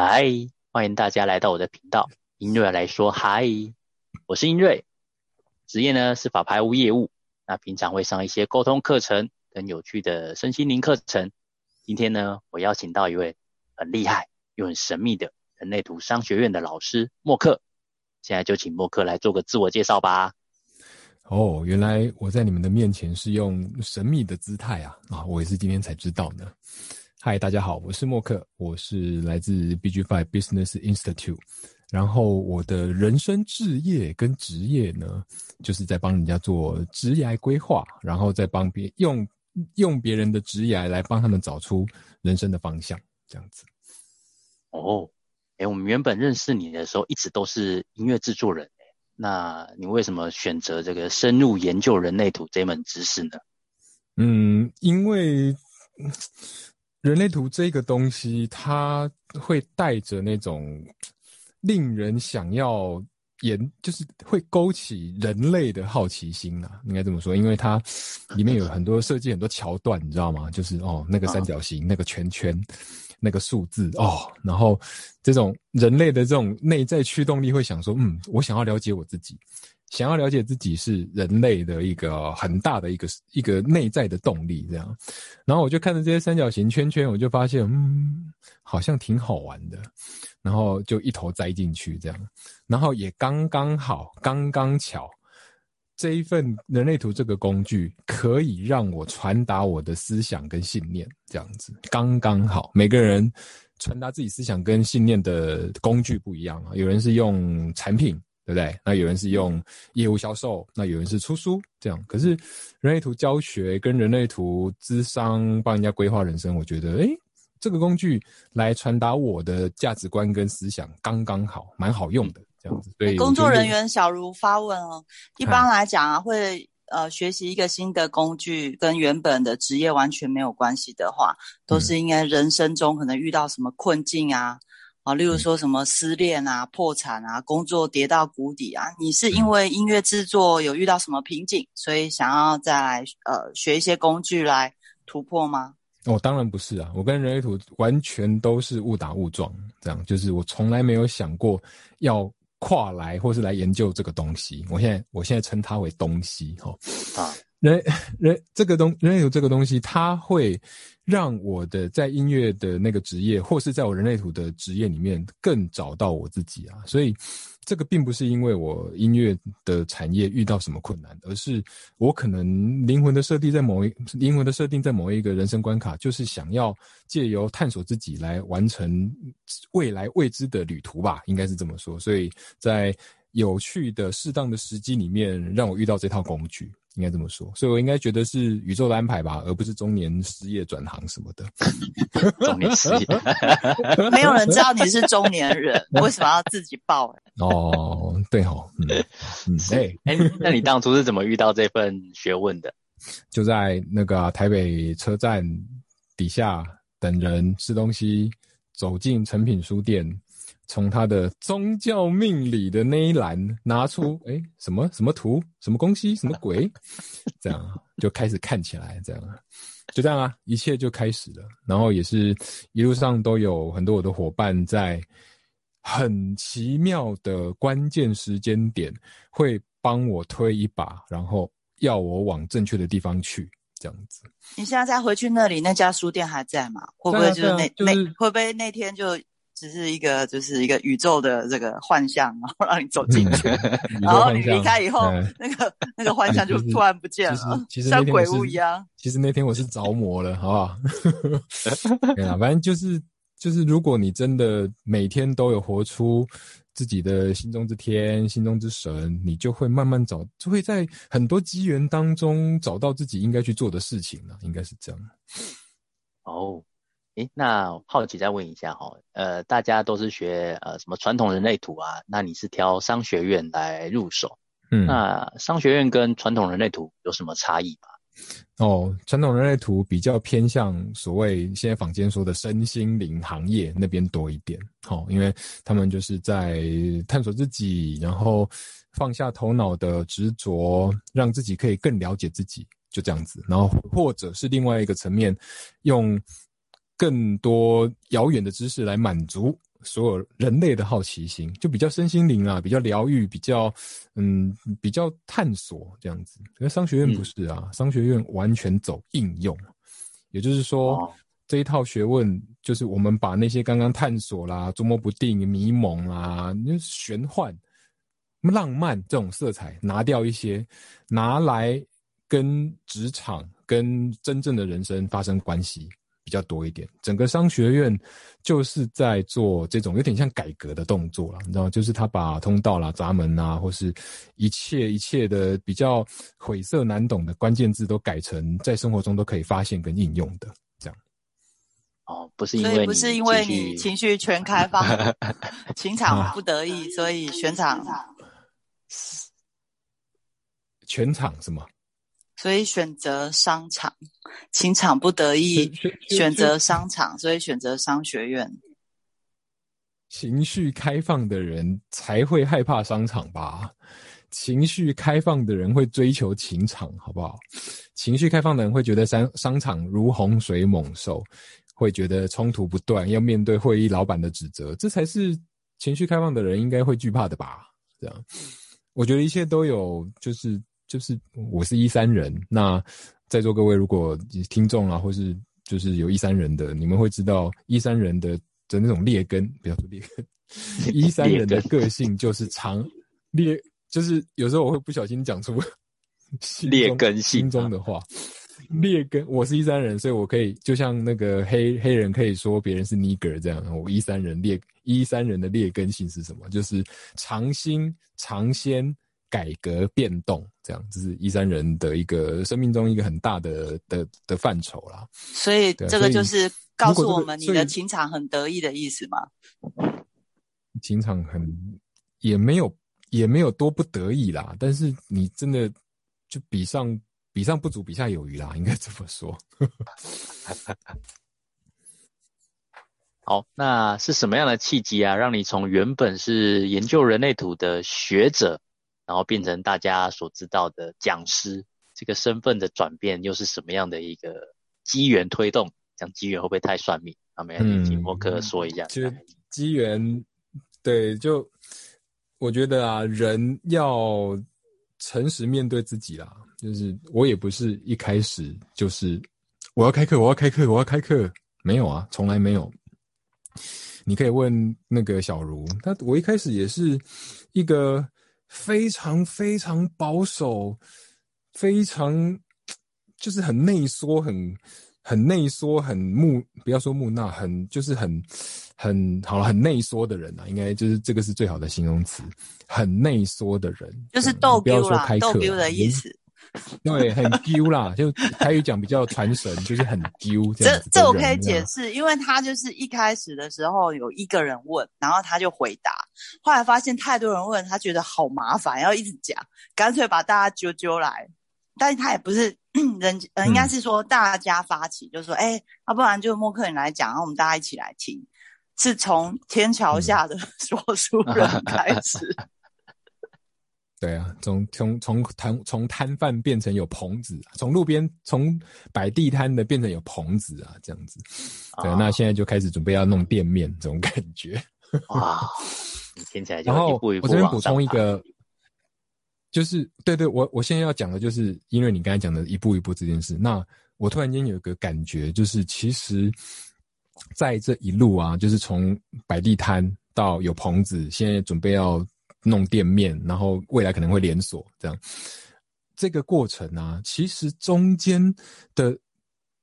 嗨，欢迎大家来到我的频道，英瑞来说嗨，我是英瑞，职业呢是法拍屋业务，那平常会上一些沟通课程跟有趣的身心灵课程。今天呢，我邀请到一位很厉害又很神秘的人类图商学院的老师默克，现在就请默克来做个自我介绍吧。哦，原来我在你们的面前是用神秘的姿态啊！啊，我也是今天才知道呢。嗨，大家好，我是默克，我是来自 BG Five Business Institute，然后我的人生置业跟职业呢，就是在帮人家做职业规划，然后再帮别用用别人的职业来帮他们找出人生的方向，这样子。哦，哎，我们原本认识你的时候，一直都是音乐制作人。那你为什么选择这个深入研究人类图这门知识呢？嗯，因为人类图这个东西，它会带着那种令人想要研，就是会勾起人类的好奇心呐，应该这么说。因为它里面有很多设计，很多桥段，你知道吗？就是哦，那个三角形，那个圈圈。那个数字哦，然后这种人类的这种内在驱动力会想说，嗯，我想要了解我自己，想要了解自己是人类的一个很大的一个一个内在的动力，这样。然后我就看着这些三角形圈圈，我就发现，嗯，好像挺好玩的，然后就一头栽进去这样，然后也刚刚好，刚刚巧。这一份人类图这个工具可以让我传达我的思想跟信念，这样子刚刚好。每个人传达自己思想跟信念的工具不一样啊，有人是用产品，对不对？那有人是用业务销售，那有人是出书，这样。可是人类图教学跟人类图智商帮人家规划人生，我觉得，诶，这个工具来传达我的价值观跟思想，刚刚好，蛮好用的。这样子，对工作人员小茹发问哦，一般来讲啊，会呃学习一个新的工具，跟原本的职业完全没有关系的话，都是应该人生中可能遇到什么困境啊，啊，例如说什么失恋啊、破产啊、工作跌到谷底啊，你是因为音乐制作有遇到什么瓶颈，所以想要再来呃学一些工具来突破吗？哦，当然不是啊，我跟人类图完全都是误打误撞，这样就是我从来没有想过要。跨来或是来研究这个东西，我现在我现在称它为东西哈啊，人 人这个东人类图这个东西，它会让我的在音乐的那个职业，或是在我人类图的职业里面更找到我自己啊，所以。这个并不是因为我音乐的产业遇到什么困难，而是我可能灵魂的设定在某一灵魂的设定在某一个人生关卡，就是想要借由探索自己来完成未来未知的旅途吧，应该是这么说。所以在有趣的适当的时机里面，让我遇到这套工具。应该这么说，所以我应该觉得是宇宙的安排吧，而不是中年失业转行什么的。中年失业，没有人知道你是中年人，为什么要自己报？哦，对哦，嗯 嗯，哎哎，那你当初是怎么遇到这份学问的？就在那个台北车站底下等人吃东西，走进诚品书店。从他的宗教命理的那一栏拿出，哎，什么什么图，什么东西，什么鬼，这样就开始看起来，这样，就这样啊，一切就开始了。然后也是一路上都有很多我的伙伴在很奇妙的关键时间点会帮我推一把，然后要我往正确的地方去，这样子。你现在再回去那里，那家书店还在吗？会不会就是那那会不会那天就？只是一个，就是一个宇宙的这个幻象，然后让你走进去，然后你离开以后，那个那个幻象就 突然不见了，其实像鬼屋一样。其实那天我是着魔了，好不好？对啊，反正就是就是，如果你真的每天都有活出自己的心中之天、心中之神，你就会慢慢找，就会在很多机缘当中找到自己应该去做的事情了，应该是这样。哦。诶，那好奇再问一下哈，呃，大家都是学呃什么传统人类图啊？那你是挑商学院来入手？嗯，那商学院跟传统人类图有什么差异吗？哦，传统人类图比较偏向所谓现在坊间说的身心灵行业那边多一点，好，因为他们就是在探索自己，然后放下头脑的执着，让自己可以更了解自己，就这样子。然后或者是另外一个层面，用。更多遥远的知识来满足所有人类的好奇心，就比较身心灵啊，比较疗愈，比较嗯，比较探索这样子。可是商学院不是啊，商学院完全走应用，也就是说，这一套学问就是我们把那些刚刚探索啦、捉摸不定、迷蒙啦、玄幻、浪漫这种色彩拿掉一些，拿来跟职场、跟真正的人生发生关系。比较多一点，整个商学院就是在做这种有点像改革的动作了，你知道就是他把通道啦、闸门啊，或是一切一切的比较晦涩难懂的关键字，都改成在生活中都可以发现跟应用的这样。哦，不是因为不是因为你情绪全开放，情场不得已，所以 全场全场什么？所以选择商场，情场不得意选择商场，所以选择商学院。情绪开放的人才会害怕商场吧？情绪开放的人会追求情场，好不好？情绪开放的人会觉得商商场如洪水猛兽，会觉得冲突不断，要面对会议老板的指责，这才是情绪开放的人应该会惧怕的吧？这样，我觉得一切都有，就是。就是我是一三人，那在座各位如果听众啊，或是就是有一三人的，你们会知道一三人的的那种劣根，不要说劣根，一三人的个性就是常劣，就是有时候我会不小心讲出劣根心中的话。劣根，我是一三人，所以我可以就像那个黑黑人可以说别人是 nigger 这样，我一三人劣一三人的劣根性是什么？就是尝新尝鲜。改革变动，这样这是一三人的一个生命中一个很大的的的范畴啦。所以这个就是告诉我们，你的情场很得意的意思吗？情场很也没有也没有多不得意啦，但是你真的就比上比上不足，比下有余啦，应该这么说。好，那是什么样的契机啊，让你从原本是研究人类图的学者？然后变成大家所知道的讲师，这个身份的转变又是什么样的一个机缘推动？讲机缘会不会太算命？我们请默克说一下。其实机缘，对，就我觉得啊，人要诚实面对自己啦。就是我也不是一开始就是我要开课，我要开课，我要开课，没有啊，从来没有。你可以问那个小茹，他我一开始也是一个。非常非常保守，非常就是很内缩，很很内缩，很木，不要说木讷，很就是很很好了，很内缩的人啊，应该就是这个是最好的形容词，很内缩的人，就是逗不要说开课的意思。对，很丢啦，就台语讲比较传神，就是很丢这样。这这我可以解释，因为他就是一开始的时候有一个人问，然后他就回答，后来发现太多人问他，觉得好麻烦，要一直讲，干脆把大家揪揪来。但是他也不是 人，呃，应该是说大家发起，就说，哎，要不然就默克你来讲，然后我们大家一起来听，是从天桥下的 说书人 开始。对啊，从从从摊从摊贩变成有棚子，从路边从摆地摊的变成有棚子啊，这样子。对，那现在就开始准备要弄店面，这种感觉。哇，听起来就然后我这边补充一个，就是对对，我我现在要讲的就是，因为你刚才讲的一步一步这件事，那我突然间有一个感觉，就是其实在这一路啊，就是从摆地摊到有棚子，现在准备要。弄店面，然后未来可能会连锁，这样这个过程啊，其实中间的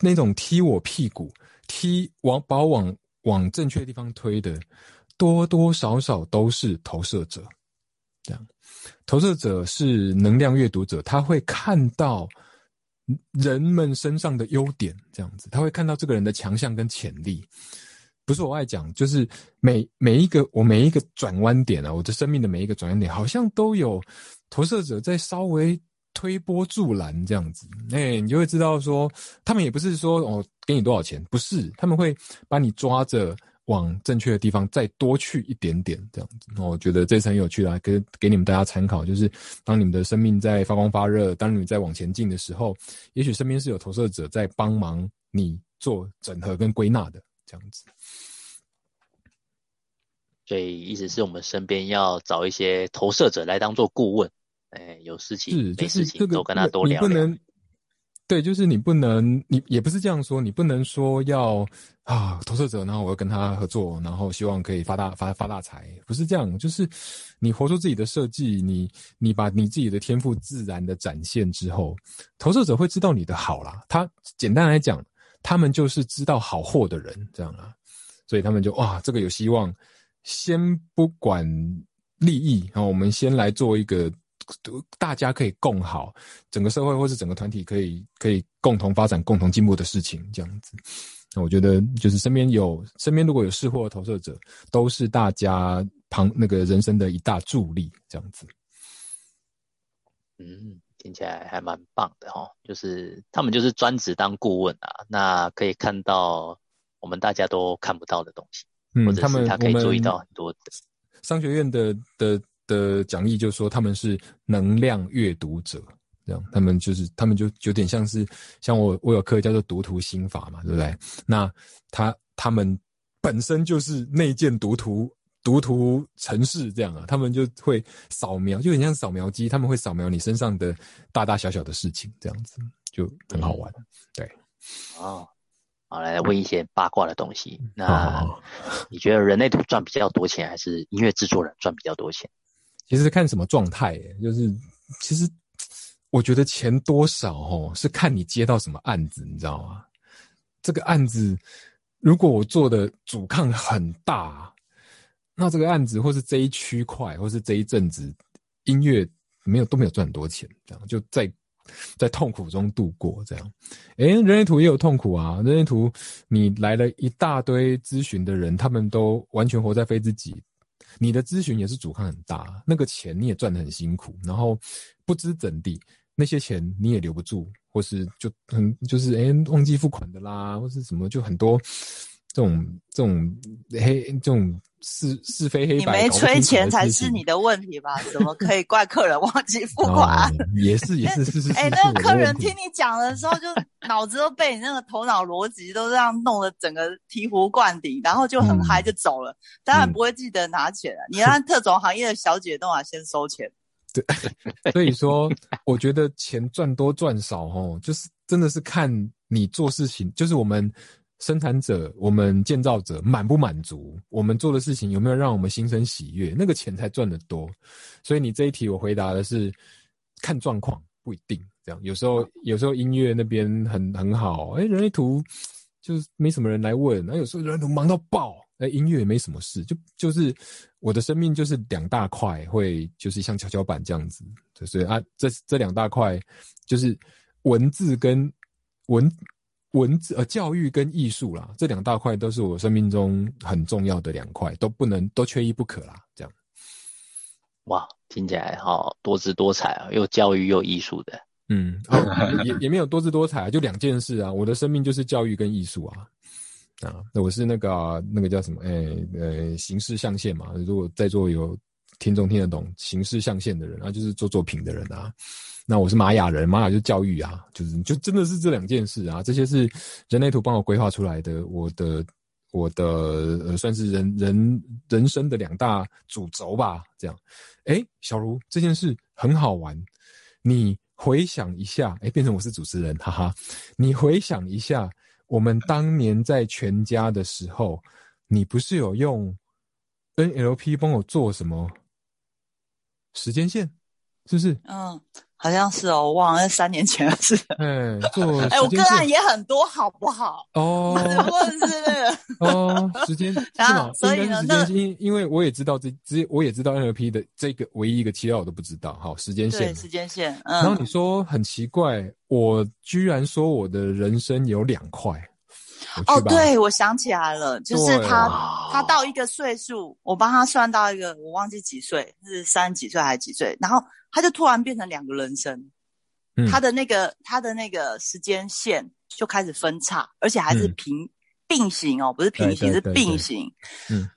那种踢我屁股、踢往把我往往正确的地方推的，多多少少都是投射者。这样，投射者是能量阅读者，他会看到人们身上的优点，这样子，他会看到这个人的强项跟潜力。不是我爱讲，就是每每一个我每一个转弯点啊，我的生命的每一个转弯点，好像都有投射者在稍微推波助澜这样子。哎，你就会知道说，他们也不是说哦给你多少钱，不是，他们会把你抓着往正确的地方再多去一点点这样子。我觉得这是很有趣的，给给你们大家参考，就是当你们的生命在发光发热，当你们在往前进的时候，也许身边是有投射者在帮忙你做整合跟归纳的。这样子，所以意思是我们身边要找一些投射者来当做顾问，哎，有事情是没事情都跟他多聊聊。对，就是你不能，你也不是这样说，你不能说要啊投射者，然后我要跟他合作，然后希望可以发大发发大财，不是这样，就是你活出自己的设计，你你把你自己的天赋自然的展现之后，投射者会知道你的好啦。他简单来讲，他们就是知道好货的人，这样啦，所以他们就哇，这个有希望，先不管利益，然后我们先来做一个。大家可以共好，整个社会或是整个团体可以可以共同发展、共同进步的事情，这样子。那我觉得，就是身边有身边如果有识货的投射者，都是大家旁那个人生的一大助力，这样子。嗯，听起来还蛮棒的哈。就是他们就是专职当顾问啊，那可以看到我们大家都看不到的东西，或者是他可以注意到很多的商学院的的。的讲义就说他们是能量阅读者，这样他们就是他们就有点像是像我我有课叫做读图心法嘛，对不对？那他他们本身就是内建读图读图城市这样啊，他们就会扫描，就很像扫描机，他们会扫描你身上的大大小小的事情，这样子就很好玩。对，哦，好来问一些八卦的东西。那你觉得人类图赚比较多钱，还是音乐制作人赚比较多钱？其实看什么状态，就是其实我觉得钱多少哦，是看你接到什么案子，你知道吗？这个案子如果我做的阻抗很大，那这个案子或是这一区块，或是这一阵子音乐没有都没有赚很多钱，这样就在在痛苦中度过。这样，诶，人类图也有痛苦啊。人类图你来了一大堆咨询的人，他们都完全活在非自己。你的咨询也是阻抗很大，那个钱你也赚得很辛苦，然后不知怎地，那些钱你也留不住，或是就很就是哎忘记付款的啦，或是什么就很多这种这种黑这种是是非黑白。你没催钱才是你的问题吧？怎么可以怪客人忘记付款？也是也是是是。哎，那个客人听你讲的时候，就脑子都被你那个头脑逻辑都这样弄得整个醍醐灌顶，然后就很嗨就走了，当然不会记得拿钱了。你让特种行业的小姐都要先收钱。对，所以说我觉得钱赚多赚少哦，就是真的是看你做事情，就是我们。生产者，我们建造者满不满足？我们做的事情有没有让我们心生喜悦？那个钱才赚得多。所以你这一题我回答的是看状况，不一定这样。有时候有时候音乐那边很很好，哎，人类图就是没什么人来问。那有时候人类图忙到爆，哎，音乐也没什么事。就就是我的生命就是两大块，会就是像跷跷板这样子。所以啊，这这两大块就是文字跟文。文字呃，教育跟艺术啦，这两大块都是我生命中很重要的两块，都不能都缺一不可啦。这样，哇，听起来好多姿多彩啊，又教育又艺术的。嗯，也也没有多姿多彩，就两件事啊。我的生命就是教育跟艺术啊。啊，那我是那个那个叫什么？哎呃，形式象限嘛。如果在座有听众听得懂形式象限的人啊，就是做作品的人啊。那我是玛雅人，玛雅就教育啊，就是就真的是这两件事啊，这些是人类图帮我规划出来的，我的我的呃算是人人人生的两大主轴吧，这样。哎，小茹这件事很好玩，你回想一下，哎，变成我是主持人，哈哈，你回想一下，我们当年在全家的时候，你不是有用 NLP 帮我做什么时间线，是不是？嗯。好像是哦，我忘了三年前的事。嗯，做 哎，我个案也很多，好不好？哦，问是那个哦，时间是吗？所以呢，那因因为我也知道这，只我也知道 NLP 的这个唯一一个期料我都不知道。好，时间线，时间线。嗯然后你说很奇怪，我居然说我的人生有两块。哦，对，我想起来了，就是他，他到一个岁数，我帮他算到一个，我忘记几岁，是三十几岁还是几岁？然后。他就突然变成两个人生，他的那个他的那个时间线就开始分叉，而且还是平并行哦，不是平行是并行，嗯，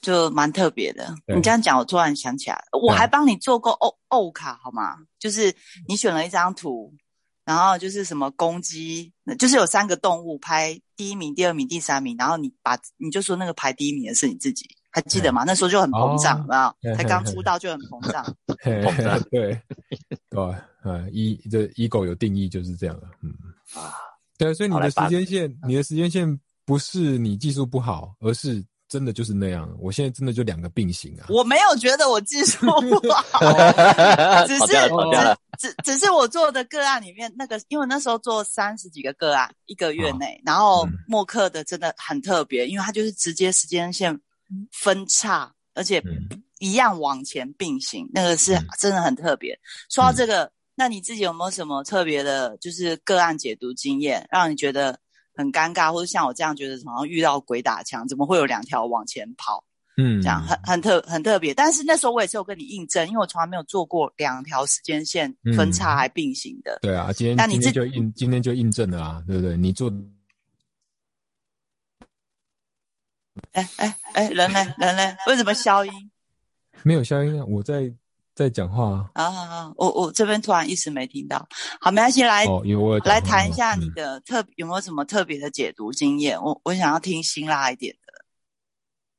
就蛮特别的。你这样讲，我突然想起来，我还帮你做过欧欧卡好吗？就是你选了一张图，然后就是什么公鸡，就是有三个动物，排第一名、第二名、第三名，然后你把你就说那个排第一名的是你自己。还记得吗？那时候就很膨胀，有没有？嘿才刚出道就很膨 胀。嘿膨胀对，对，呃，一这 ego 有定义就是这样的，嗯啊，对，所以你的时间线，你的时间线不是你技术不好，而是真的就是那样。我现在真的就两个并行啊。我没有觉得我技术不好，只是吵架了，吵架了。只只是我做的个案里面那个，因为那时候做三十几个个案，一个月内，然后嗯默克的真的很特别，因为它就是直接时间线分叉，而且嗯一样往前并行，那个是嗯真的很特别。说到这个，那你自己有没有什么特别的，就是个案解读经验，让你觉得很尴尬，或者像我这样觉得好像遇到鬼打墙，怎么会有两条往前跑？嗯，这样很很特很特别。但是那时候我也是有跟你印证，因为我从来没有做过两条时间线分叉还并行的。对啊，今天那你自今天就印今天就印证了啊，对不对？你做哎哎哎，人呢？人呢？为什么消音？没有消音啊？我在在讲话啊。啊啊啊！我我这边突然一时没听到。好，没关系，来、哦，因为我有来谈一下你嗯的特、有没有什么特别的解读经验？我我想要听辛辣一点的。